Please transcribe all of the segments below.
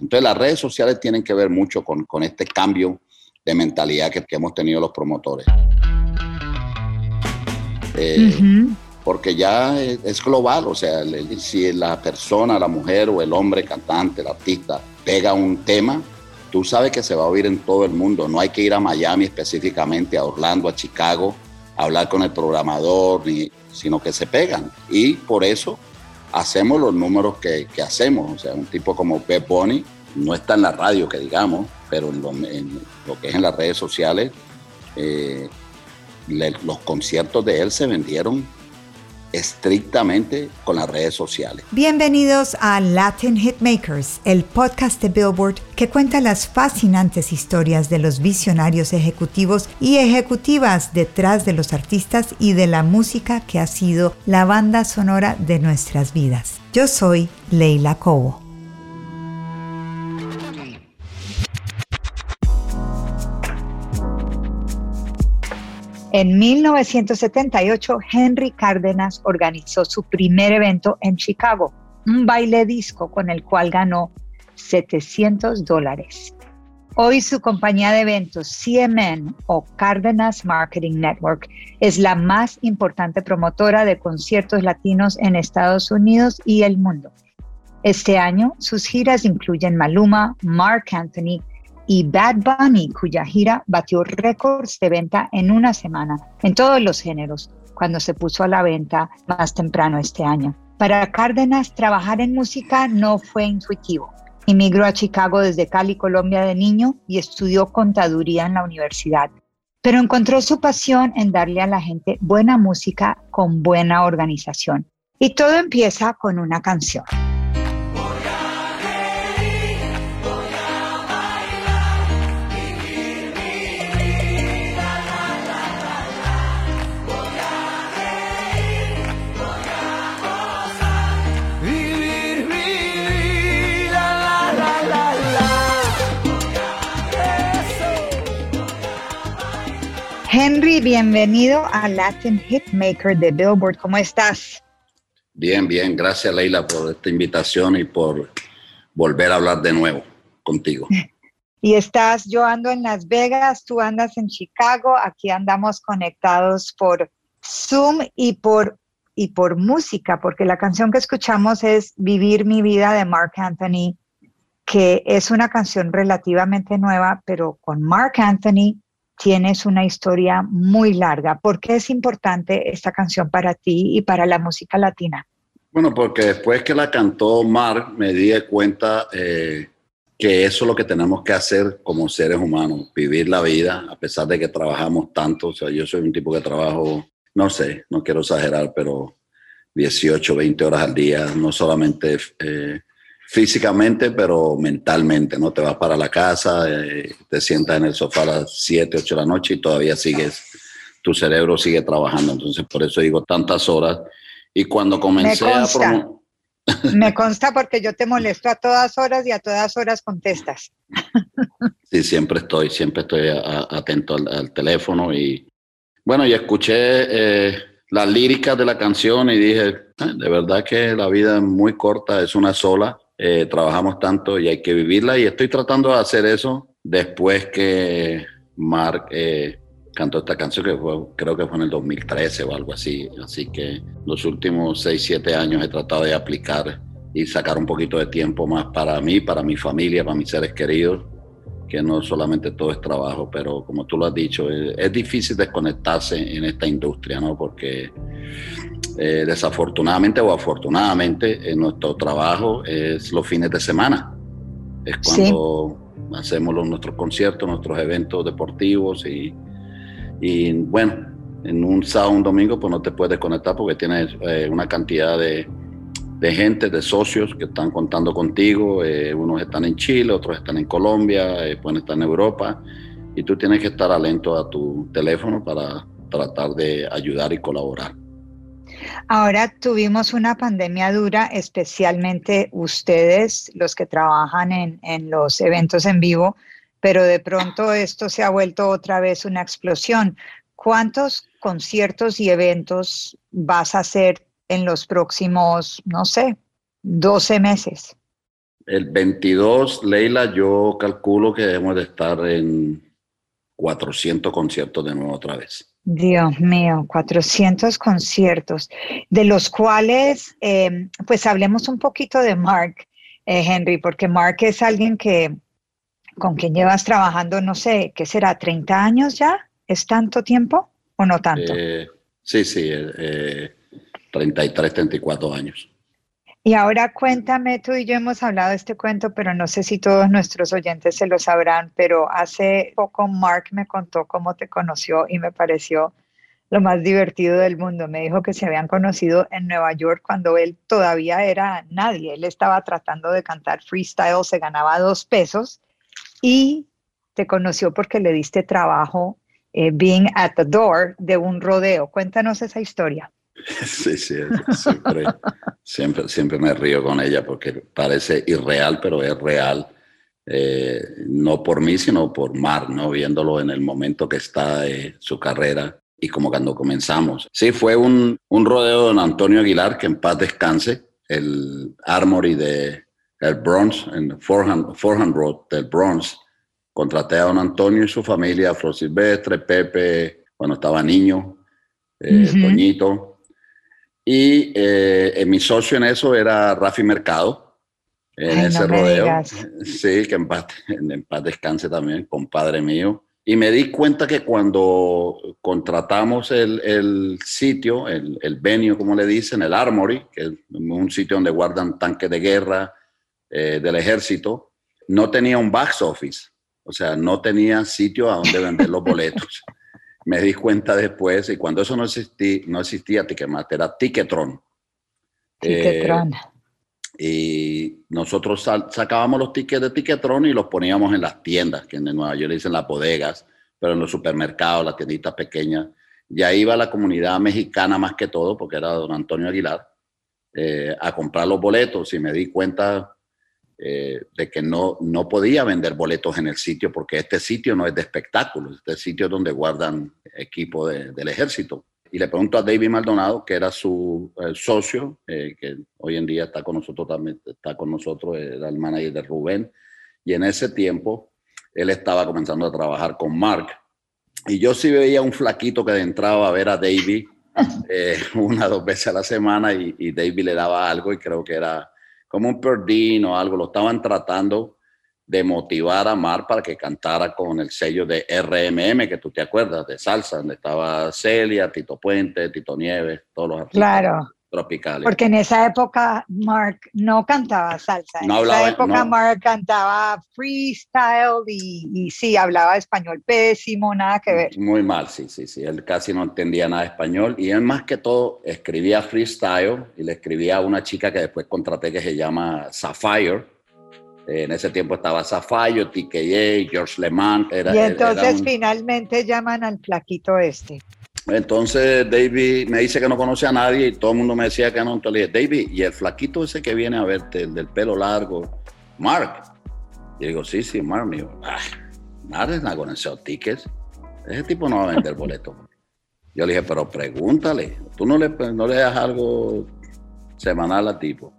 Entonces las redes sociales tienen que ver mucho con, con este cambio de mentalidad que, que hemos tenido los promotores. Eh, Porque ya es, es, global, o sea, si la persona, la mujer o el hombre cantante, el artista, pega un tema, tú sabes que se va a oír en todo el mundo. No hay que ir a Miami específicamente, a Orlando, a Chicago, a hablar con el programador, ni, sino que se pegan. Y por eso hacemos los números que, que, hacemos. O sea, un tipo como Pep Bunny no está en la radio, que digamos, pero en lo, que es en las redes sociales, eh, los conciertos de él se vendieron estrictamente con las redes sociales. Bienvenidos a Latin Hitmakers, el podcast de Billboard que cuenta las fascinantes historias de los visionarios ejecutivos y ejecutivas detrás de los artistas y de la música que ha sido la banda sonora de nuestras vidas. Yo soy Leila Cobo. En 1978, Henry Cárdenas organizó su primer evento en Chicago, un baile disco con el cual ganó 700 dólares. Hoy su compañía de eventos CMN o Cárdenas Marketing Network es la más importante promotora de conciertos latinos en Estados Unidos y el mundo. Este año sus giras incluyen Maluma, Mark Anthony, y Bad Bunny, cuya gira batió récords de venta en una semana en todos los géneros, cuando se puso a la venta más temprano este año. Para Cárdenas, trabajar en música no fue intuitivo. Emigró a Chicago desde Cali, Colombia de niño y estudió contaduría en la universidad. Pero encontró su pasión en darle a la gente buena música con buena organización. Y todo empieza con una canción. Henry, bienvenido a Latin Hitmaker de Billboard. ¿Cómo estás? Bien, bien. Gracias, Leila, por esta invitación y por volver a hablar de nuevo contigo. Y estás, yo ando en Las Vegas, tú andas en Chicago, aquí andamos conectados por Zoom y por, y por música, porque la canción que escuchamos es Vivir mi vida de Mark Anthony, que es una canción relativamente nueva, pero con Mark Anthony tienes una historia muy larga. ¿Por qué es importante esta canción para ti y para la música latina? Bueno, porque después que la cantó Mark, me di cuenta eh, que eso es lo que tenemos que hacer como seres humanos, vivir la vida, a pesar de que trabajamos tanto. O sea, yo soy un tipo que trabajo, no sé, no quiero exagerar, pero 18, 20 horas al día, no solamente eh, físicamente, pero mentalmente, ¿no? Te vas para la casa, eh, te sientas en el sofá a las 7, 8 de la noche y todavía sigues, tu cerebro sigue trabajando. Entonces, por eso digo tantas horas. Y cuando comencé Me consta, a... Me consta porque yo te molesto a todas horas y a todas horas contestas. Sí, siempre estoy, siempre estoy a, atento al, al, teléfono y bueno, y escuché eh, las líricas de la canción y dije, eh, de verdad que la vida es muy corta, es una sola eh, trabajamos tanto y hay que vivirla. Y estoy tratando de hacer eso después que Mark eh, cantó esta canción que fue, creo que fue en el 2013 o algo así, así que los últimos 6, 7 años he tratado de aplicar y sacar un poquito de tiempo más para mí, para mi familia, para mis seres queridos, que no solamente todo es trabajo, pero como tú lo has dicho, es, es difícil desconectarse en esta industria, ¿no? Porque eh, desafortunadamente o afortunadamente, en nuestro trabajo es los fines de semana. Es cuando sí. hacemos los, nuestros conciertos, nuestros eventos deportivos y, y, bueno, en un sábado, un domingo, pues no te puedes conectar porque tienes eh, una cantidad de, de gente, de socios que están contando contigo. Eh, unos están en Chile, otros están en Colombia, eh, pueden estar en Europa. Y tú tienes que estar atento a tu teléfono para tratar de ayudar y colaborar. Ahora tuvimos una pandemia dura, especialmente ustedes, los que trabajan en, en, los eventos en vivo, pero de pronto esto se ha vuelto otra vez una explosión. ¿Cuántos conciertos y eventos vas a hacer en los próximos, no sé, 12 meses? El 22, Leila, yo calculo que debemos de estar en 400 conciertos de nuevo otra vez. Dios mío, 400 conciertos, de los cuales, eh, pues hablemos un poquito de Mark, eh, Henry, porque Mark es alguien que, con quien llevas trabajando, no sé, ¿qué será? ¿30 años ya? ¿Es tanto tiempo o no tanto? Eh, sí, sí, 33, 34 años. Y ahora cuéntame, tú y yo hemos hablado de este cuento, pero no sé si todos nuestros oyentes se lo sabrán, pero hace poco Mark me contó cómo te conoció y me pareció lo más divertido del mundo. Me dijo que se habían conocido en Nueva York cuando él todavía era nadie. Él estaba tratando de cantar freestyle, se ganaba dos pesos y te conoció porque le diste trabajo eh, being at the door de un rodeo. Cuéntanos esa historia. Sí, sí, siempre, siempre, siempre me río con ella porque parece irreal, pero es real. Eh, no por mí, sino por Mar, ¿no? Viéndolo en el momento que está de su carrera y como cuando comenzamos. Sí, fue un, un rodeo de don Antonio Aguilar, que en paz descanse, el Armory de el Bronx, en Forehand, Forehand Road del Bronx. Contraté a don Antonio y su familia, Flor Silvestre, Pepe, cuando estaba niño, eh, Toñito, y eh, mi socio en eso era Rafi Mercado, en ese rodeo. Sí, que en paz, en paz descanse también, compadre mío. Y me di cuenta que cuando contratamos el, el sitio, el, el, venue, como le dicen, el Armory, que es un sitio donde guardan tanques de guerra eh, del ejército, no tenía un box office. O sea, no tenía sitio a donde vender los boletos. me di cuenta después, y cuando eso no existía, no existía Ticketmaster, era Ticketron. Ticketron. Eh, y nosotros sacábamos los tickets de Ticketron y los poníamos en las tiendas, que en Nueva York dicen las bodegas, pero en los supermercados, las tienditas pequeñas. Y ahí iba la comunidad mexicana más que todo, porque era don Antonio Aguilar, eh, a comprar los boletos. Y me di cuenta eh, de que no, no podía vender boletos en el sitio porque este sitio no es de espectáculos, este sitio es donde guardan equipo del ejército. Y le pregunto a David Maldonado, que era su eh, socio, eh, que hoy en día está con nosotros también, está con nosotros, era el manager de Rubén, y en ese tiempo él estaba comenzando a trabajar con Mark. Y yo sí veía un flaquito que entraba a ver a David una o dos veces a la semana y, y David le daba algo y creo que era como un perdín o algo, lo estaban tratando de motivar a Mar para que cantara con el sello de RMM, que tú te acuerdas, de salsa, donde estaba Celia, Tito Puente, Tito Nieves, todos los artistas. Claro tropicales. Porque en esa época Mark no cantaba salsa. En esa época Mark cantaba freestyle y, sí, hablaba español pésimo, nada que ver. Muy mal, sí, sí, sí. Él casi no entendía nada de español y él más que todo escribía freestyle y le escribía a una chica que después contraté que se llama Sapphire. En ese tiempo estaba Sapphire, TKJ, George LeMond. Era, y entonces finalmente llaman al plaquito este. Entonces David me dice que no conoce a nadie y todo el mundo me decía que no. Entonces le dije, David, ¿y el flaquito ese que viene a verte, el del pelo largo? Mark. Y digo, sí, sí, Mark. Me dijo, ah, nada es nada con esos tickets. Ese tipo no va a vender boleto. Yo le dije, pero pregúntale, tú no le, no le das algo semanal al tipo.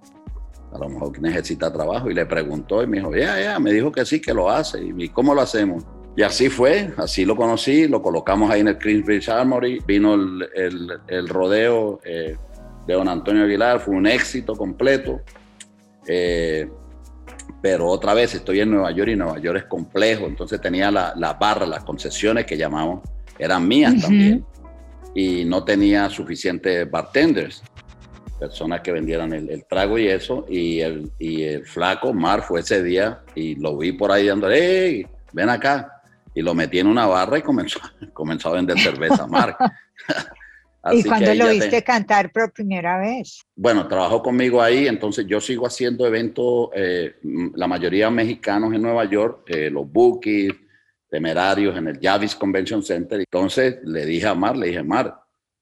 A lo mejor necesita trabajo. Y le preguntó y me dijo, ya, ya, me dijo que sí, que lo hace. ¿Y cómo lo hacemos? Y así fue, así lo conocí, lo colocamos ahí en el Queensbridge Armory, vino el, el, rodeo eh, de don Antonio Aguilar, fue un éxito completo. Eh, pero otra vez estoy en Nueva York y Nueva York es complejo, entonces tenía la, la barra, las concesiones que llamamos, eran mías también. Y no tenía suficientes bartenders, personas que vendieran el, el, trago y eso. Y el, y el flaco Mar fue ese día y lo vi por ahí dando, hey, ven acá y lo metí en una barra y comenzó, comenzó a vender cerveza Mark. ¿Y cuándo lo viste cantar por primera vez? Bueno, trabajó conmigo ahí, entonces yo sigo haciendo eventos, eh, la mayoría mexicanos en Nueva York, eh, los Bookies, temerarios en el Javis Convention Center. Entonces le dije a Mar, le dije, Mar,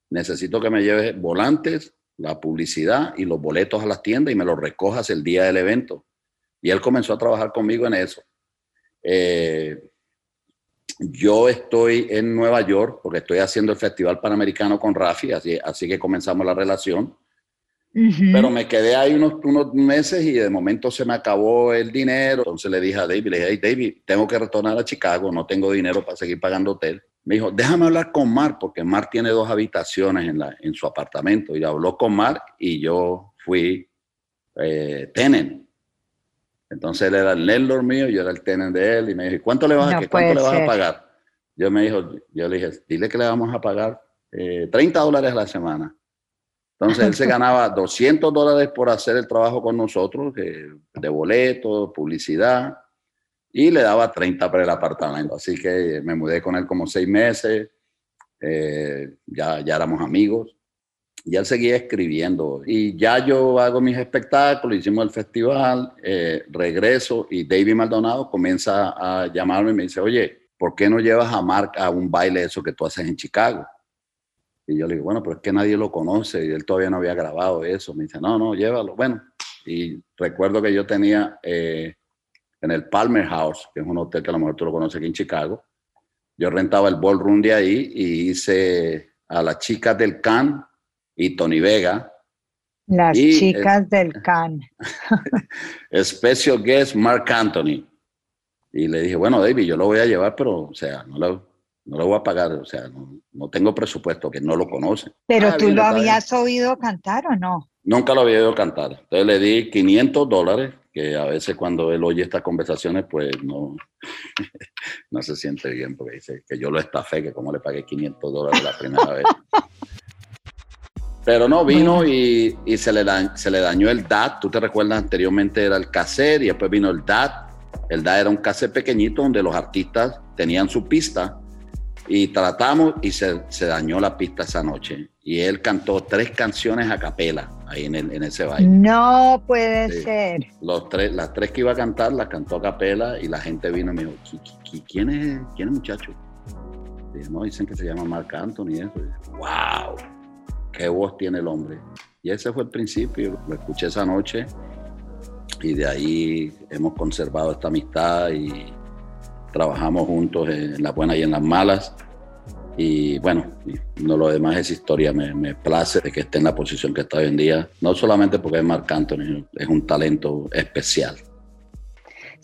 necesito que me lleves volantes, la publicidad y los boletos a las tiendas y me los recojas el día del evento. Y él comenzó a trabajar conmigo en eso. Eh, yo estoy en Nueva York porque estoy haciendo el Festival Panamericano con Rafi, así, así que comenzamos la relación. Pero me quedé ahí unos, unos meses y de momento se me acabó el dinero. Entonces le dije a David, le dije, hey, David, tengo que retornar a Chicago, no tengo dinero para seguir pagando hotel. Me dijo, déjame hablar con Mar, porque Mar tiene dos habitaciones en, la, en su apartamento. Y habló con Mar y yo fui eh, tenant. Entonces él era el landlord mío, yo era el tenant de él. Y me dijo, ¿cuánto le vas, a, ¿cuánto le vas a pagar? Yo me dijo, yo le dije, dile que le vamos a pagar 30 eh, dólares a la semana. Entonces él se ganaba 200 dólares por hacer el trabajo con nosotros, de boletos, publicidad, y le daba 30 para el apartamento. Así que me mudé con él como seis meses, eh, ya, ya éramos amigos, y él seguía escribiendo. Y ya yo hago mis espectáculos, hicimos el festival, eh, regreso, y David Maldonado comienza a llamarme y me dice, oye, ¿por qué no llevas a Mark a un baile eso que tú haces en Chicago? Y yo le digo, bueno, pero es que nadie lo conoce y él todavía no había grabado eso. Me dice, no, no, llévalo. Bueno, y recuerdo que yo tenía eh, en el Palmer House, que es un hotel que a lo mejor tú lo conoces aquí en Chicago, yo rentaba el ballroom de ahí y hice a las chicas del Can y Tony Vega. Las chicas del Can. Special guest Mark Anthony. Y le dije, bueno, David, yo lo voy a llevar, pero, o sea, no lo, no lo voy a pagar, o sea, no, tengo presupuesto, que no lo conoce. ¿Pero ah, tú lo habías oído cantar o no? Nunca lo había oído cantar. Entonces le di 500 dólares, que a veces cuando él oye estas conversaciones, pues no, no se siente bien, porque dice que yo lo estafé, que como le pagué 500 dólares la primera vez. Pero no, vino y, y, se, le se le dañó el DAT. Tú te recuerdas, anteriormente era el cassette y después vino el DAT. El DAT era un cassette pequeñito donde los artistas tenían su pista y tratamos y se, se, dañó la pista esa noche. Y él cantó tres canciones a capela ahí en, en ese baile. No puede ser. Los tres, las tres que iba a cantar las cantó a capela y la gente vino y me dijo, ¿quién es, quién es muchacho? Y no, dicen que se llama Marc Anthony. Y eso. ¡Wow! ¡Qué voz tiene el hombre! Y ese fue el principio. Lo escuché esa noche y de ahí hemos conservado esta amistad y trabajamos juntos en las buenas y en las malas. Y bueno, no lo demás es historia. Me, place de que esté en la posición que está hoy en día, no solamente porque es Marc Anthony, es un talento especial.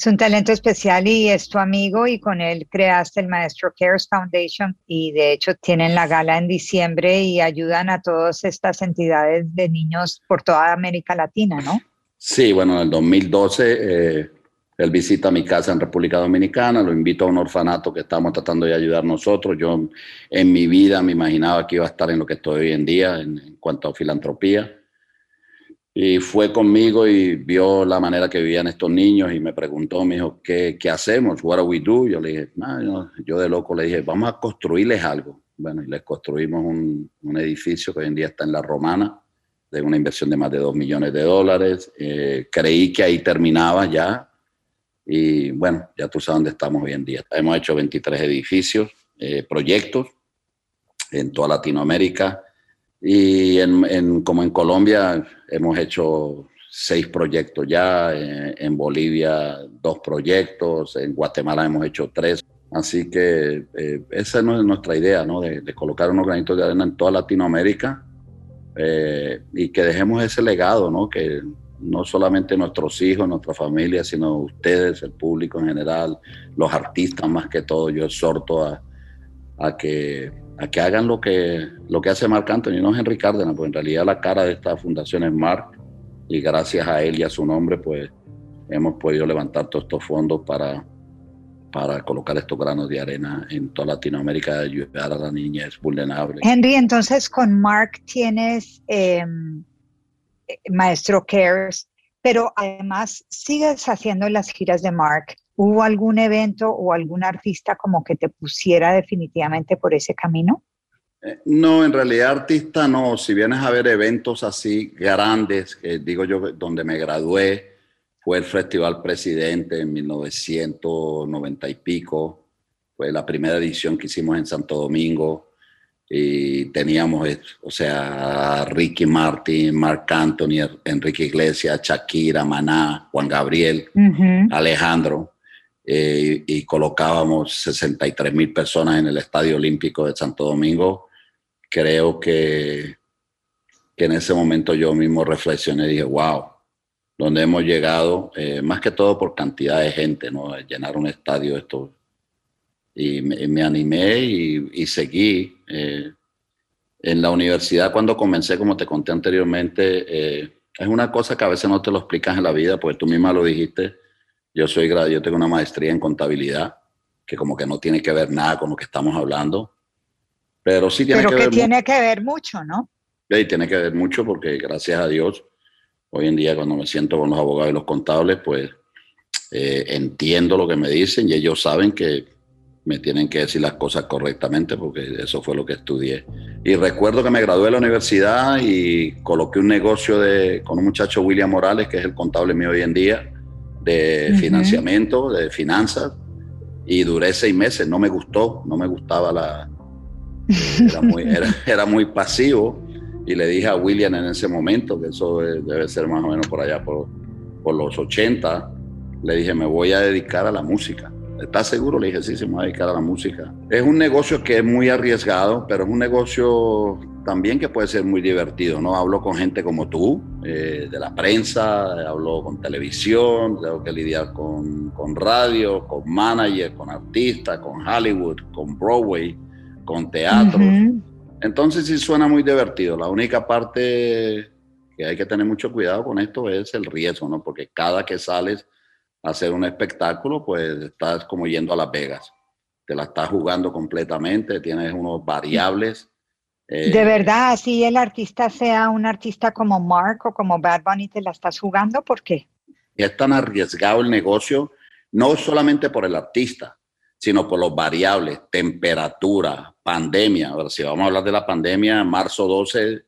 Es un talento especial y es tu amigo y con él creaste el Maestro Cares Foundation y de hecho tienen la gala en diciembre y ayudan a todas estas entidades de niños por toda América Latina, ¿no? Sí, bueno, en el 2012 eh, él visita mi casa en República Dominicana, lo invito a un orfanato que estamos tratando de ayudar nosotros. Yo en mi vida me imaginaba que iba a estar en lo que estoy hoy en día en, cuanto a filantropía. Y fue conmigo y vio la manera que vivían estos niños y me preguntó, me dijo, ¿qué, qué hacemos? What do we do? Yo le dije, no, yo, de loco le dije, vamos a construirles algo. Bueno, y les construimos un, un, edificio que hoy en día está en La Romana, de una inversión de más de 2 millones de dólares. Eh, creí que ahí terminaba ya, y bueno, ya tú sabes dónde estamos hoy en día. Hemos hecho 23 edificios, eh, proyectos en toda Latinoamérica. Y en, como en Colombia hemos hecho seis proyectos ya, eh, en, Bolivia dos proyectos, en Guatemala hemos hecho tres. Así que eh, esa es nuestra idea, ¿no? De, de, colocar unos granitos de arena en toda Latinoamérica y que dejemos ese legado, ¿no? Que no solamente nuestros hijos, nuestra familia, sino ustedes, el público en general, los artistas más que todo. Yo exhorto a, a que, a que hagan lo que, lo que hace Marc Anthony, no Henry Cárdenas, pues en realidad la cara de esta fundación es Marc y gracias a él y a su nombre, pues hemos podido levantar todos estos fondos para, para colocar estos granos de arena en toda Latinoamérica, ayudar a la niñez vulnerable. Henry, entonces con Mark tienes... Eh Maestro Cares, pero además sigues haciendo las giras de Mark. ¿Hubo algún evento o algún artista como que te pusiera definitivamente por ese camino? Eh, no, en realidad artista no. Si vienes a ver eventos así grandes, digo yo, donde me gradué, fue el Festival Presidente en 1990 y pico. Fue la primera edición que hicimos en Santo Domingo. Y teníamos, o sea, Ricky Martin, Marc Anthony, Enrique Iglesias, Shakira, Maná, Juan Gabriel, Alejandro. Eh, y colocábamos 63 mil personas en el Estadio Olímpico de Santo Domingo creo que, que en ese momento yo mismo reflexioné y dije, wow, donde hemos llegado, eh, más que todo por cantidad de gente, ¿no? Llenar un estadio, esto. Y me, animé y, seguí. Eh, en la universidad, cuando comencé, como te conté anteriormente, eh, es una cosa que a veces no te lo explicas en la vida, porque tú misma lo dijiste. Yo soy yo tengo una maestría en contabilidad, que como que no tiene que ver nada con lo que estamos hablando. Pero sí tiene que, tiene que ver mucho, ¿no? Sí, tiene que ver mucho porque gracias a Dios, hoy en día cuando me siento con los abogados y los contables, pues eh, entiendo lo que me dicen y ellos saben que me tienen que decir las cosas correctamente porque eso fue lo que estudié. Y recuerdo que me gradué de la universidad y coloqué un negocio de, con un muchacho, William Morales, que es el contable mío hoy en día, de financiamiento, de finanzas, y duré seis meses. No me gustó, no me gustaba la, era muy, era, muy pasivo y le dije a William en ese momento, que eso debe ser más o menos por allá por, por los 80, le dije, me voy a dedicar a la música. ¿Estás seguro? Le dije, sí, se me va a dedicar a la música. Es un negocio que es muy arriesgado, pero es un negocio también que puede ser muy divertido, ¿no? Hablo con gente como tú, eh, de la prensa, hablo con televisión, tengo que lidiar con, con radio, con manager, con artistas, con Hollywood, con Broadway con teatro. Entonces sí suena muy divertido. La única parte que hay que tener mucho cuidado con esto es el riesgo, ¿no? Porque cada que sales a hacer un espectáculo, pues estás como yendo a Las Vegas. Te la estás jugando completamente, tienes unos variables. De eh, verdad, si el artista sea un artista como Mark o como Bad Bunny, te la estás jugando, ¿por qué? Es tan arriesgado el negocio, no solamente por el artista, sino por los variables, temperatura, pandemia. Ahora, si vamos a hablar de la pandemia, marzo 12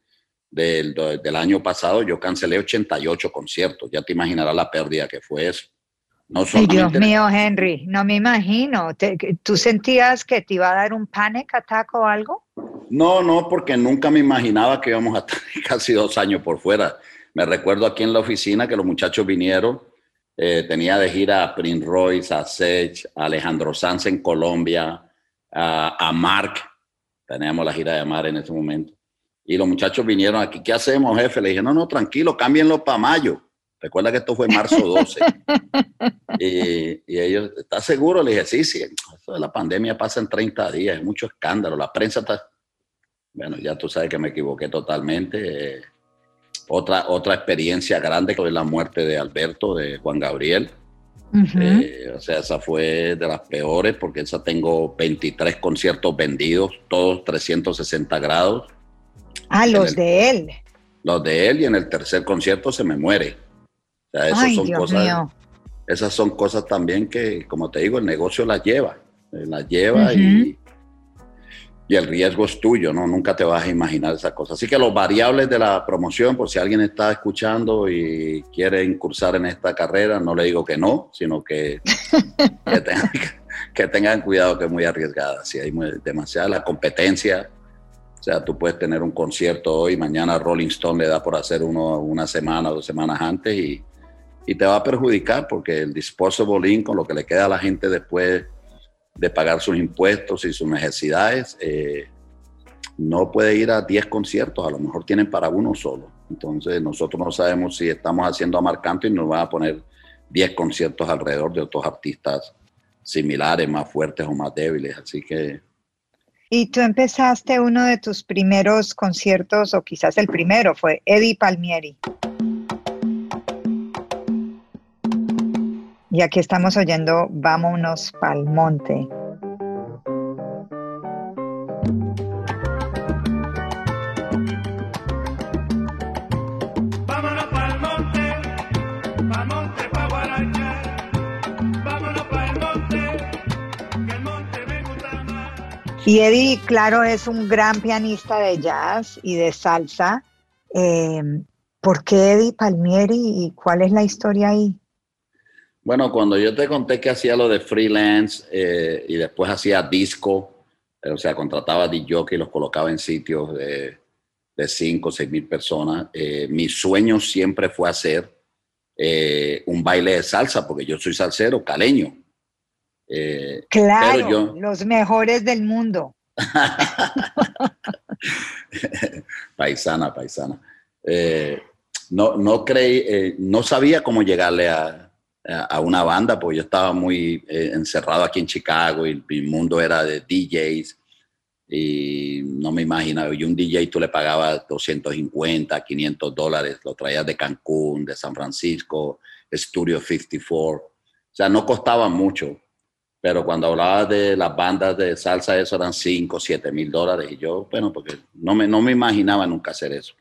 del, del, año pasado, yo cancelé 88 conciertos. Ya te imaginarás la pérdida que fue eso. No Dios mío, Henry, no me imagino. ¿Tú sentías que te iba a dar un panic attack o algo? No, no, porque nunca me imaginaba que íbamos a estar casi dos años por fuera. Me recuerdo aquí en la oficina que los muchachos vinieron eh, tenía de gira a Prince Royce, a Sech, a Alejandro Sanz en Colombia, a, a Mark. Teníamos la gira de Mar en ese momento. Y los muchachos vinieron aquí, ¿qué hacemos, jefe? Le dije, no, no, tranquilo, cámbienlo para mayo. Recuerda que esto fue marzo 12. y, y, ellos, ¿estás seguro? Le dije, sí, sí, esto de la pandemia pasa en 30 días, es mucho escándalo. La prensa está... Bueno, ya tú sabes que me equivoqué totalmente. Otra, otra experiencia grande fue la muerte de Alberto, de Juan Gabriel. Eh, o sea, esa fue de las peores porque esa tengo 23 conciertos vendidos, todos 360 grados. Ah, los de él. Los de él y en el tercer concierto se me muere. O sea, son cosas. Esas son cosas también que, como te digo, el negocio las lleva. Eh, las lleva y, y el riesgo es tuyo, ¿no? Nunca te vas a imaginar esas cosas. Así que los variables de la promoción, por si alguien está escuchando y quiere incursar en esta carrera, no le digo que no, sino que, que, tengan, cuidado que es muy arriesgada. Si hay demasiada la competencia, o sea, tú puedes tener un concierto hoy, mañana Rolling Stone le da por hacer uno una semana, dos semanas antes y, y te va a perjudicar porque el disposable income, lo que le queda a la gente después de pagar sus impuestos y sus necesidades, eh, no puede ir a 10 conciertos, a lo mejor tienen para uno solo. Entonces nosotros no sabemos si estamos haciendo a Marcanto y nos van a poner 10 conciertos alrededor de otros artistas similares, más fuertes o más débiles. Así que... Y tú empezaste uno de tus primeros conciertos, o quizás el primero, fue Eddie Palmieri. Y aquí estamos oyendo Vámonos pa'l monte. Y Eddie, claro, es un gran pianista de jazz y de salsa. Eh, ¿Por qué Eddie Palmieri y cuál es la historia ahí? Bueno, cuando yo te conté que hacía lo de freelance eh, y después hacía disco, eh, o sea, contrataba a DJ y los colocaba en sitios de, de 5 o 6 mil personas, mi sueño siempre fue hacer un baile de salsa, porque yo soy salsero, caleño. Eh, claro, los mejores del mundo. paisana, paisana. Eh, no, no creí, eh, no sabía cómo llegarle a, a, una banda, porque yo estaba muy encerrado aquí en Chicago y mi mundo era de DJs y no me imaginaba, y un DJ tú le pagabas 250, 500 dólares, lo traías de Cancún, de San Francisco, Studio 54, o sea, no costaba mucho pero cuando hablaba de las bandas de salsa, eso eran 5, 7 mil dólares. Y yo, bueno, porque no me, no me imaginaba nunca hacer eso.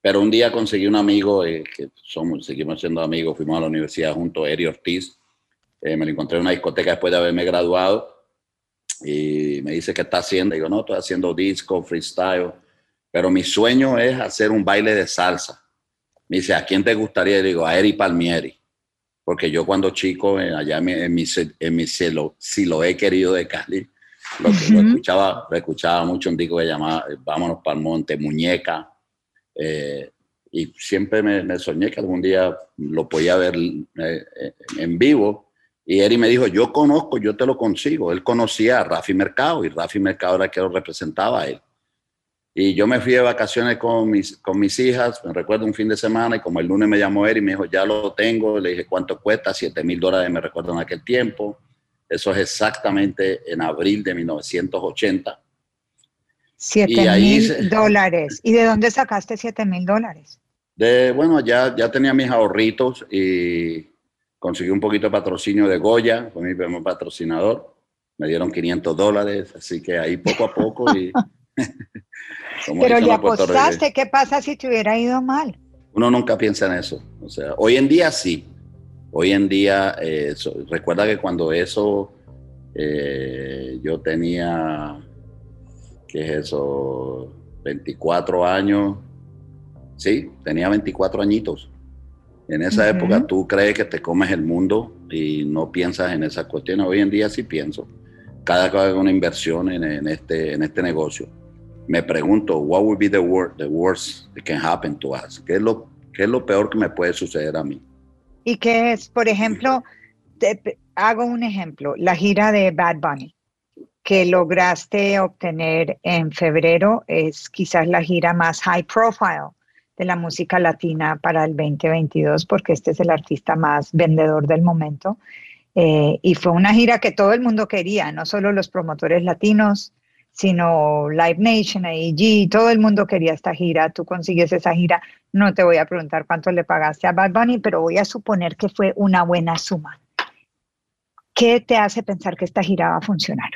Pero un día conseguí un amigo, eh, que somos, seguimos siendo amigos, fuimos a la universidad junto, Eri Ortiz. Eh, me lo encontré en una discoteca después de haberme graduado. Y me dice, ¿qué está haciendo? Y digo, no, estoy haciendo disco, freestyle. Pero mi sueño es hacer un baile de salsa. Me dice, ¿a quién te gustaría? Y digo, a Eri Palmieri porque yo cuando chico, eh, allá en mi, en mi, si lo he querido de Cali, lo, escuchaba, lo escuchaba mucho un disco que llamaba eh, Vámonos para el Monte, Muñeca, eh, y siempre me, soñé que algún día lo podía ver en vivo. Y Eri me dijo, yo conozco, yo te lo consigo. Él conocía a Rafi Mercado y Rafi Mercado era el que lo representaba a él. Y yo me fui de vacaciones con mis, con mis hijas, me recuerdo un fin de semana, y como el lunes me llamó él y me dijo, ya lo tengo, le dije, ¿cuánto cuesta? 7 mil dólares, me recuerdo en aquel tiempo. Eso es exactamente en abril de 1980. 7 mil dólares. ¿Y de dónde sacaste 7 mil dólares? De, bueno, ya, ya tenía mis ahorritos y conseguí un poquito de patrocinio de Goya, fue mi primer patrocinador. Me dieron 500 dólares, así que ahí poco a poco y Pero le apostaste, ¿qué pasa si te hubiera ido mal? Uno nunca piensa en eso. O sea, hoy en día sí. Hoy en día, eh, recuerda que cuando eso, eh, yo tenía, ¿qué es eso? 24 años. Sí, tenía 24 añitos. En esa época tú crees que te comes el mundo y no piensas en esas cuestiones. Hoy en día sí pienso. Cada vez que hago una inversión en, este, en este negocio, me pregunto, what would be the, worst, the worst that can happen to us? ¿Qué es, lo, ¿Qué es lo peor que me puede suceder a mí? ¿Y qué es, por ejemplo, hago un ejemplo, la gira de Bad Bunny que lograste obtener en febrero es quizás la gira más high profile de la música latina para el 2022, porque este es el artista más vendedor del momento. Eh, y fue una gira que todo el mundo quería, no solo los promotores latinos, sino Live Nation, AEG, todo el mundo quería esta gira, tú consigues esa gira, no te voy a preguntar cuánto le pagaste a Bad Bunny, pero voy a suponer que fue una buena suma. ¿Qué te hace pensar que esta gira va a funcionar?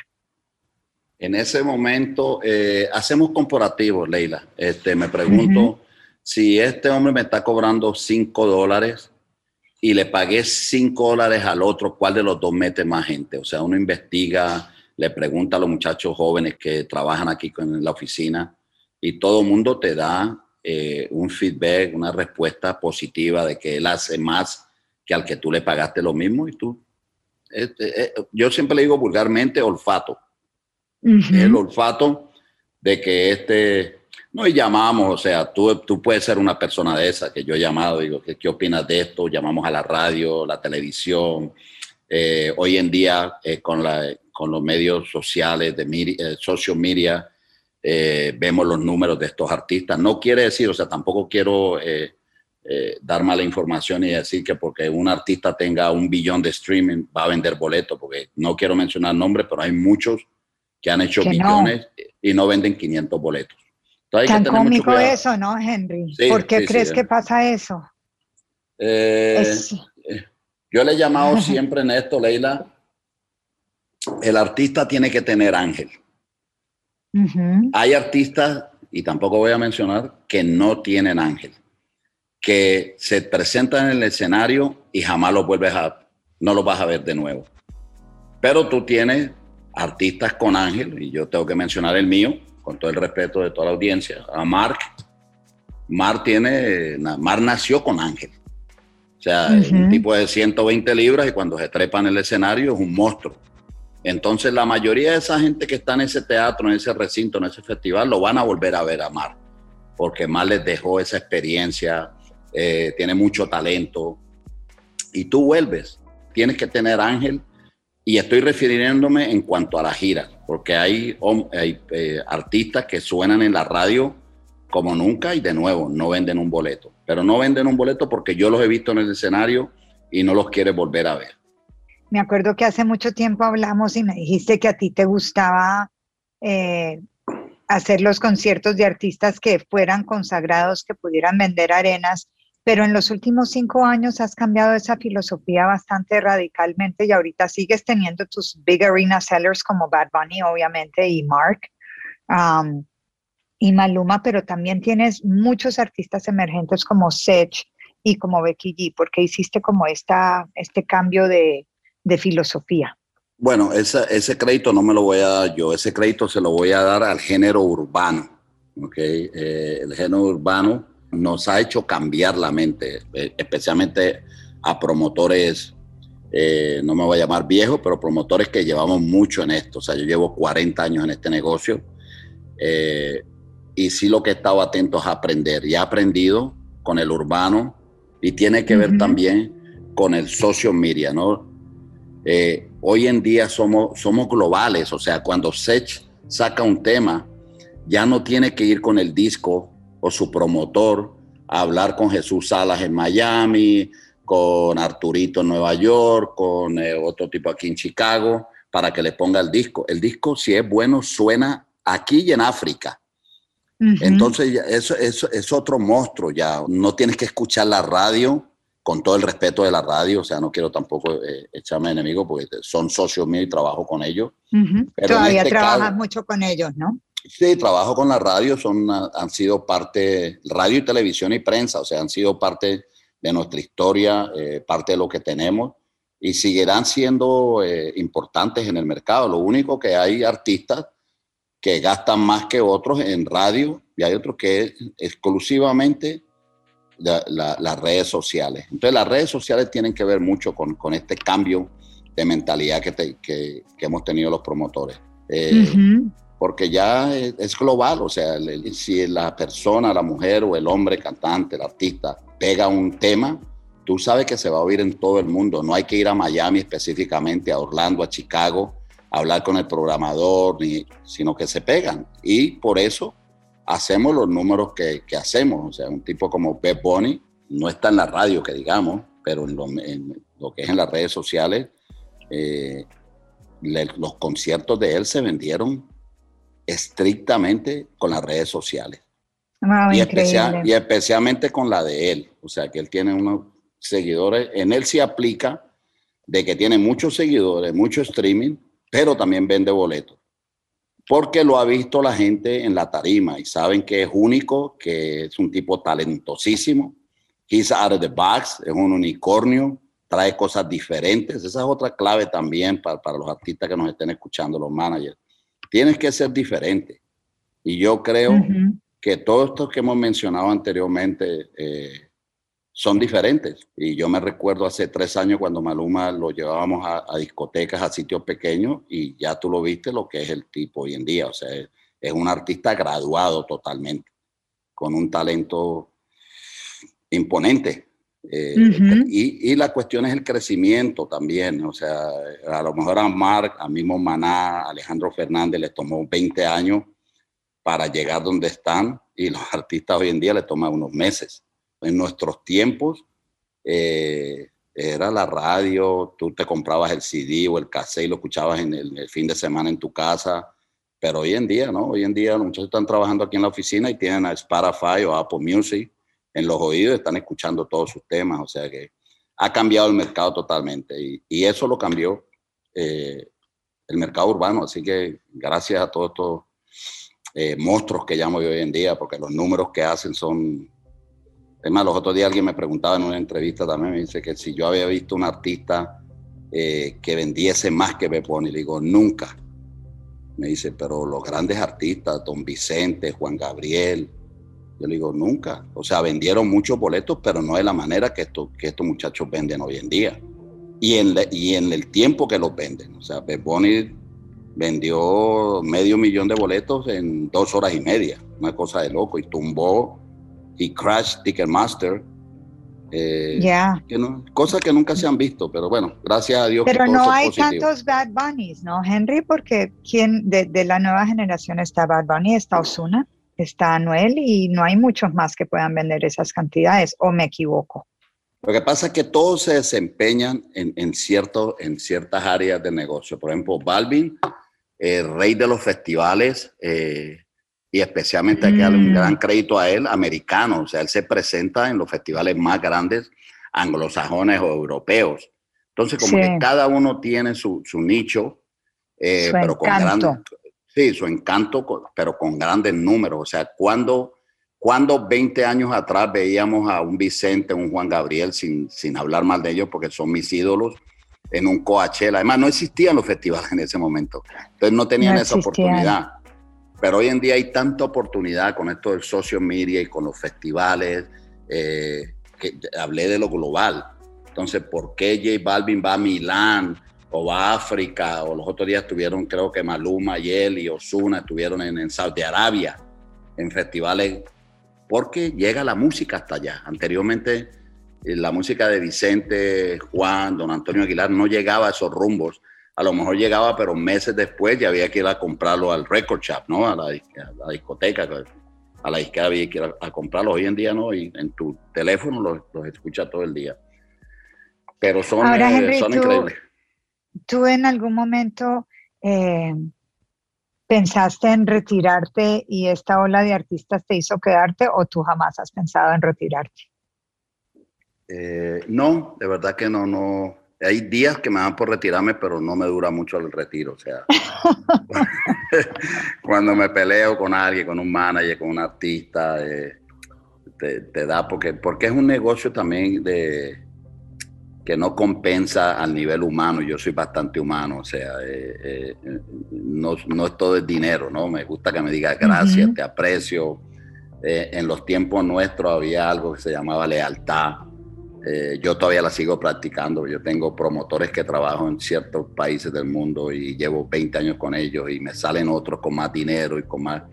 En ese momento eh, hacemos comparativos, Leila. Este, me pregunto si este hombre me está cobrando 5 dólares y le pagué 5 dólares al otro, ¿cuál de los dos mete más gente? O sea, uno investiga le pregunta a los muchachos jóvenes que trabajan aquí en la oficina y todo el mundo te da eh, un feedback, una respuesta positiva de que él hace más que al que tú le pagaste lo mismo y tú. Este, eh, yo siempre le digo vulgarmente olfato. El olfato de que este, no y llamamos, o sea, tú, tú puedes ser una persona de esa que yo he llamado, digo, ¿qué, qué opinas de esto? Llamamos a la radio, la televisión. Eh, hoy en día, con la, con los medios sociales, de eh, social media, eh, vemos los números de estos artistas. No quiere decir, o sea, tampoco quiero eh, dar mala información y decir que porque un artista tenga un billón de streaming va a vender boletos, porque no quiero mencionar nombres, pero hay muchos que han hecho billones y no venden 500 boletos. Tan cómico eso, ¿no, Henry? ¿Por qué crees que pasa eso? Yo le he llamado siempre en esto, Leila, el artista tiene que tener ángel. Hay artistas, y tampoco voy a mencionar, que no tienen ángel, que se presentan en el escenario y jamás lo vuelves a, no lo vas a ver de nuevo. Pero tú tienes artistas con Ángel, y yo tengo que mencionar el mío, con todo el respeto de toda la audiencia, a Mark. Mark tiene, Mark nació con Ángel. O sea, un tipo de 120 libras y cuando se trepa en el escenario es un monstruo. Entonces la mayoría de esa gente que está en ese teatro, en ese recinto, en ese festival, lo van a volver a ver a Mar, porque Mar les dejó esa experiencia, eh, tiene mucho talento. Y tú vuelves, tienes que tener Ángel, y estoy refiriéndome en cuanto a la gira, porque hay, eh, artistas que suenan en la radio como nunca y de nuevo no venden un boleto, pero no venden un boleto porque yo los he visto en el escenario y no los quiere volver a ver. Me acuerdo que hace mucho tiempo hablamos y me dijiste que a ti te gustaba eh, hacer los conciertos de artistas que fueran consagrados, que pudieran vender arenas, pero en los últimos cinco años has cambiado esa filosofía bastante radicalmente y ahorita sigues teniendo tus big arena sellers como Bad Bunny, obviamente, y Mark. Um, y Maluma, pero también tienes muchos artistas emergentes como Sech y como Becky G, porque hiciste como esta, este cambio de, de filosofía. Bueno, ese, ese crédito no me lo voy a dar yo, ese crédito se lo voy a dar al género urbano. ¿okay? Eh, el género urbano nos ha hecho cambiar la mente, eh, especialmente a promotores, eh, no me voy a llamar viejo, pero promotores que llevamos mucho en esto. O sea, yo llevo 40 años en este negocio y sí lo que he estado atento es aprender y he aprendido con el urbano y tiene que ver también con el social media, ¿no? Eh, hoy en día somos, somos globales, o sea, cuando Sech saca un tema, ya no tiene que ir con el disco o su promotor a hablar con Jesús Salas en Miami, con Arturito en Nueva York, con eh, otro tipo aquí en Chicago, para que le ponga el disco. El disco, si es bueno, suena aquí y en África. Entonces, eso, eso, es otro monstruo ya. No tienes que escuchar la radio con todo el respeto de la radio, o sea, no quiero tampoco eh, echarme enemigo porque son socios míos y trabajo con ellos. Todavía este trabajas mucho con ellos, ¿no? Sí, trabajo con la radio, son, han sido parte, radio y televisión y prensa, o sea, han sido parte de nuestra historia, eh, parte de lo que tenemos y seguirán siendo eh, importantes en el mercado. Lo único que hay artistas que gastan más que otros en radio y hay otros que exclusivamente las redes sociales. Entonces las redes sociales tienen que ver mucho con, con este cambio de mentalidad que, que, hemos tenido los promotores. Eh, porque ya es, global, o sea, si la persona, la mujer o el hombre cantante, el artista, pega un tema, tú sabes que se va a oír en todo el mundo. No hay que ir a Miami específicamente, a Orlando, a Chicago, a hablar con el programador, ni, sino que se pegan. Y por eso hacemos los números que, hacemos. O sea, un tipo como Pep Bunny no está en la radio, que digamos, pero en lo, que es en las redes sociales, eh, los conciertos de él se vendieron estrictamente con las redes sociales. y, especial, y especialmente con la de él. O sea, que él tiene unos seguidores. En él sí aplica de que tiene muchos seguidores, mucho streaming, pero también vende boletos porque lo ha visto la gente en la tarima y saben que es único, que es un tipo talentosísimo. He's out of the box, es un unicornio, trae cosas diferentes. Esa es otra clave también para, para los artistas que nos estén escuchando, los managers. Tienes que ser diferente. Y yo creo que todo esto que hemos mencionado anteriormente, eh, son diferentes. Y yo me recuerdo hace tres años cuando Maluma lo llevábamos a, discotecas, a sitios pequeños, y ya tú lo viste lo que es el tipo hoy en día. O sea, es, un artista graduado totalmente, con un talento imponente. Eh, y, y, la cuestión es el crecimiento también. O sea, a lo mejor a Mark, a mismo Maná, Alejandro Fernández les tomó 20 años para llegar donde están, y los artistas hoy en día les toman unos meses en nuestros tiempos eh, era la radio, tú te comprabas el CD o el cassette y lo escuchabas en el, fin de semana en tu casa, pero hoy en día, ¿no? Hoy en día los muchachos están trabajando aquí en la oficina y tienen a Spotify o Apple Music en los oídos, están escuchando todos sus temas, o sea que ha cambiado el mercado totalmente y, eso lo cambió eh, el mercado urbano, así que gracias a todos estos eh, monstruos que llamo hoy en día, porque los números que hacen son es más, los otros días alguien me preguntaba en una entrevista también, me dice que si yo había visto un artista eh, que vendiese más que Beponi, le digo, nunca. Me dice, pero los grandes artistas, Don Vicente, Juan Gabriel, yo le digo, nunca. O sea, vendieron muchos boletos, pero no de la manera que, esto, que estos muchachos venden hoy en día. Y en, y en el tiempo que los venden. O sea, Bad vendió medio millón de boletos en dos horas y media. Una cosa de loco. Y tumbó y crash Ticketmaster. Eh, ya. cosas que nunca se han visto, pero bueno, gracias a Dios. Pero no hay tantos Bad Bunnies, ¿no, Henry? Porque ¿quién de, de, la nueva generación está Bad Bunny, está Osuna está Anuel y no hay muchos más que puedan vender esas cantidades, o me equivoco. Lo que pasa es que todos se desempeñan en, en, cierto, en ciertas áreas de negocio. Por ejemplo, Balvin, el rey de los festivales, eh, y especialmente hay que darle un mm. gran crédito a él, americano. O sea, él se presenta en los festivales más grandes anglosajones o europeos. Entonces, como que cada uno tiene su, su nicho, eh, pero con grandes, Sí, su encanto, pero con grandes números. O sea, cuando, cuando 20 años atrás veíamos a un Vicente, un Juan Gabriel, sin, sin hablar mal de ellos, porque son mis ídolos, en un Coachella. Además, no existían los festivales en ese momento. Entonces no tenían esa oportunidad. Pero hoy en día hay tanta oportunidad con esto del social media y con los festivales, eh, que hablé de lo global. Entonces, ¿por qué J Balvin va a Milán? O África, o los otros días estuvieron, creo que Maluma y él y Osuna estuvieron en, en Saudi Arabia, en festivales, porque llega la música hasta allá. Anteriormente, eh, la música de Vicente, Juan, Don Antonio Aguilar no llegaba a esos rumbos. A lo mejor llegaba, pero meses después ya había que ir a comprarlo al record shop, ¿no? A la, discoteca, a la disquera había que ir a, comprarlo. Hoy en día no, y en tu teléfono los, los escuchas todo el día. Pero son, eh, son increíbles. ¿Tú en algún momento eh, pensaste en retirarte y esta ola de artistas te hizo quedarte o tú jamás has pensado en retirarte? Eh, no, de verdad que no, no. Hay días que me dan por retirarme, pero no me dura mucho el retiro. O sea, cuando me peleo con alguien, con un manager, con un artista, eh, te, te, da, porque, porque es un negocio también de, que no compensa al nivel humano. Yo soy bastante humano, o sea, eh, eh, no, no, es todo el dinero, ¿no? Me gusta que me digas gracias, te aprecio. Eh, en los tiempos nuestros había algo que se llamaba lealtad. yo todavía la sigo practicando. Yo tengo promotores que trabajo en ciertos países del mundo y llevo 20 años con ellos y me salen otros con más dinero y con más,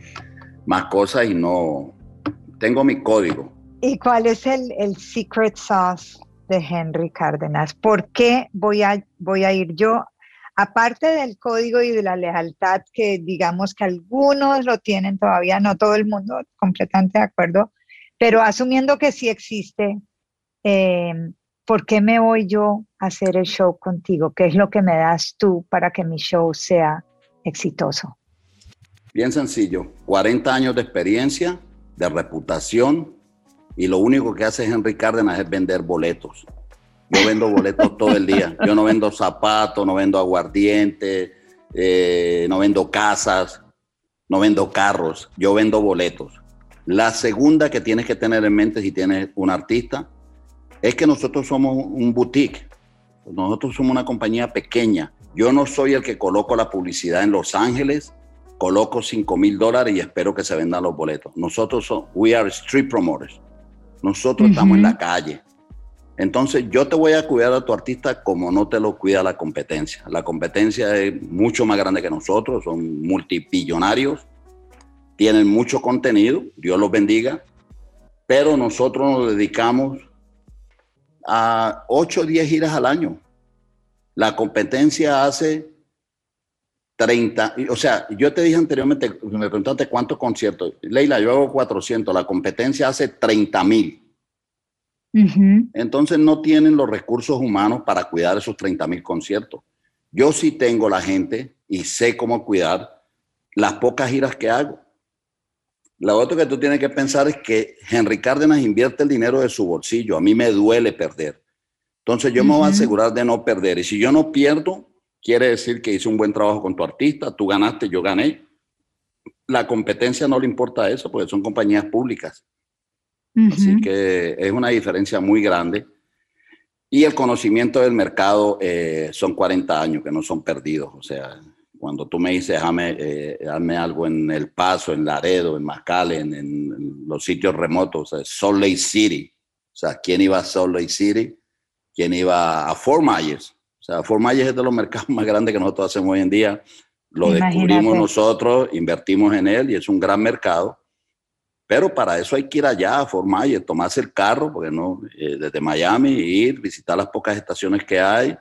más cosas y no... Tengo mi código. ¿Y cuál es el, el secret sauce de Henry Cárdenas. ¿Por qué voy a, voy a ir yo? Aparte del código y de la lealtad, que digamos que algunos lo tienen todavía, no todo el mundo, completamente de acuerdo, pero asumiendo que sí existe, eh, ¿por qué me voy yo a hacer el show contigo? ¿Qué es lo que me das tú para que mi show sea exitoso? Bien sencillo, 40 años de experiencia, de reputación, y lo único que hace Henry Cárdenas es vender boletos. Yo vendo boletos todo el día. Yo no vendo zapatos, no vendo aguardiente, eh, no vendo casas, no vendo carros. Yo vendo boletos. La segunda que tienes que tener en mente si tienes un artista es que nosotros somos un boutique. Nosotros somos una compañía pequeña. Yo no soy el que coloco la publicidad en Los Ángeles, coloco 5 mil dólares y espero que se vendan los boletos. Nosotros somos, we are street promoters. Nosotros estamos en la calle. Entonces yo te voy a cuidar a tu artista como no te lo cuida la competencia. La competencia es mucho más grande que nosotros, son multipillonarios, tienen mucho contenido, Dios los bendiga, pero nosotros nos dedicamos a 8 o 10 giras al año. La competencia hace 30, o sea, yo te dije anteriormente, me preguntaste cuántos conciertos. Leila, yo hago 400, la competencia hace 30 mil. Entonces no tienen los recursos humanos para cuidar esos 30 mil conciertos. Yo sí tengo la gente y sé cómo cuidar las pocas giras que hago. Lo otro que tú tienes que pensar es que Henry Cárdenas invierte el dinero de su bolsillo. A mí me duele perder. Entonces yo me voy a asegurar de no perder. Y si yo no pierdo, quiere decir que hice un buen trabajo con tu artista, tú ganaste, yo gané. La competencia no le importa eso, porque son compañías públicas. Así que es una diferencia muy grande. Y el conocimiento del mercado eh, son 40 años que no son perdidos. O sea, cuando tú me dices, déjame, eh, algo en El Paso, en Laredo, en McAllen, en, los sitios remotos, Salt Lake City. O sea, ¿quién iba a Salt Lake City? ¿Quién iba a Fort Myers? Sea, es de los mercados más grandes que nosotros hacemos hoy en día. Lo descubrimos nosotros, invertimos en él y es un gran mercado. Pero para eso hay que ir allá a Fort Myers, tomarse el carro, porque no, eh, desde Miami, ir, visitar las pocas estaciones que hay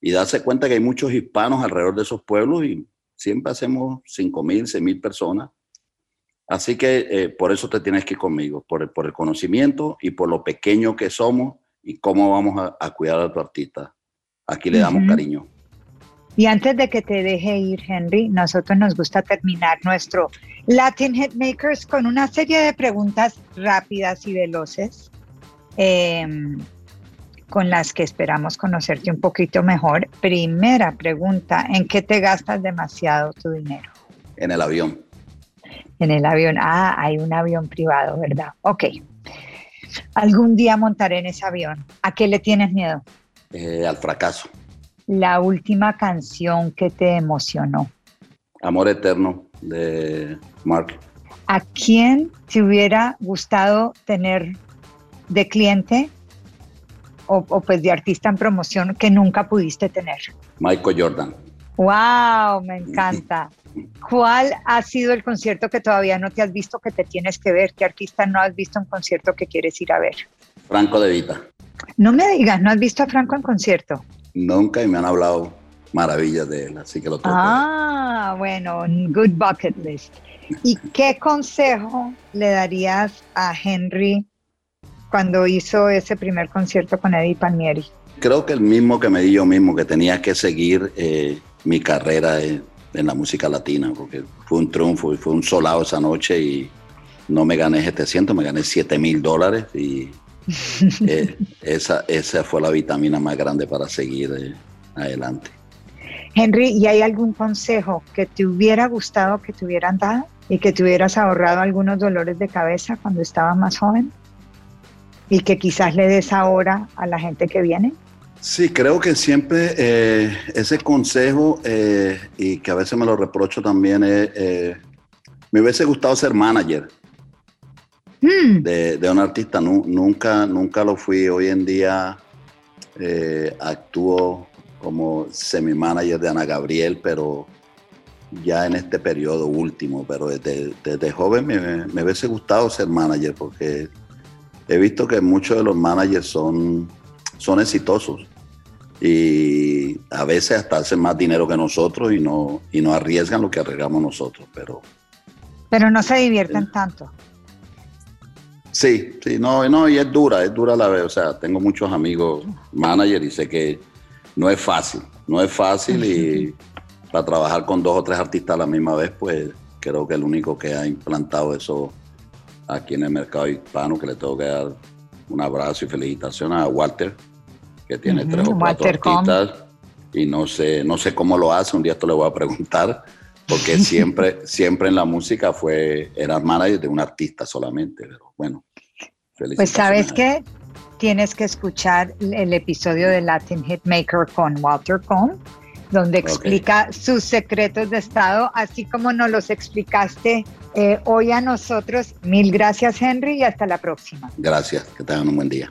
y darse cuenta que hay muchos hispanos alrededor de esos pueblos y siempre hacemos 5 mil, 6 mil personas. Así que eh, por eso te tienes que ir conmigo, por el, por el conocimiento y por lo pequeño que somos y cómo vamos a, cuidar a tu artista. Aquí le damos cariño. Y antes de que te deje ir, Henry, nosotros nos gusta terminar nuestro Latin Hitmakers con una serie de preguntas rápidas y veloces. Eh, con las que esperamos conocerte un poquito mejor. Primera pregunta, ¿en qué te gastas demasiado tu dinero? En el avión. En el avión. Ah, hay un avión privado, ¿verdad? Ok. Algún día montaré en ese avión. ¿A qué le tienes miedo? Eh, al fracaso. La última canción que te emocionó. Amor Eterno de Mark. ¿A quién te hubiera gustado tener de cliente o, pues de artista en promoción que nunca pudiste tener? Michael Jordan. ¡Wow! Me encanta. ¿Cuál ha sido el concierto que todavía no te has visto que te tienes que ver? ¿Qué artista no has visto en concierto que quieres ir a ver? Franco de Vita. No me digas, ¿no has visto a Franco en concierto? Nunca y me han hablado maravillas de él, así que lo tengo. Ah, bueno, good bucket list. ¿Y qué consejo le darías a Henry cuando hizo ese primer concierto con Eddie Palmieri? Creo que el mismo que me di yo mismo, que tenía que seguir eh, mi carrera en, la música latina, porque fue un triunfo y fue un solado esa noche y no me gané 700, me gané 7 mil dólares y eh, esa, esa fue la vitamina más grande para seguir eh, adelante. Henry, ¿y hay algún consejo que te hubiera gustado que te hubieran dado y que te hubieras ahorrado algunos dolores de cabeza cuando estabas más joven? y que quizás le des ahora a la gente que viene? Sí, creo que siempre eh, ese consejo, eh, y que a veces me lo reprocho también, es, eh, me hubiese gustado ser manager hmm. de, un artista. nunca, nunca lo fui. Hoy en día actúo como semi-manager de Ana Gabriel, pero ya en este periodo último. Pero desde, desde joven me, me hubiese gustado ser manager porque he visto que muchos de los managers son, son exitosos y a veces hasta hacen más dinero que nosotros y no, y no arriesgan lo que arriesgamos nosotros, pero... Pero no se divierten tanto. Sí, sí, no, no, y es dura, es dura la vez, o sea, tengo muchos amigos managers y sé que no es fácil, no es fácil y para trabajar con dos o tres artistas a la misma vez, pues creo que el único que ha implantado eso aquí en el mercado hispano, que le tengo que dar un abrazo y felicitación a Walter, que tiene tres o cuatro artistas y no sé, no sé cómo lo hace, un día esto le voy a preguntar, porque siempre, siempre en la música fue, era manager de un artista solamente, pero bueno. Pues sabes que tienes que escuchar el episodio de Latin Hitmaker con Walter Cohn, donde explica sus secretos de estado, así como nos los explicaste eh, hoy a nosotros. Mil gracias, Henry, y hasta la próxima. Gracias, que tengan un buen día.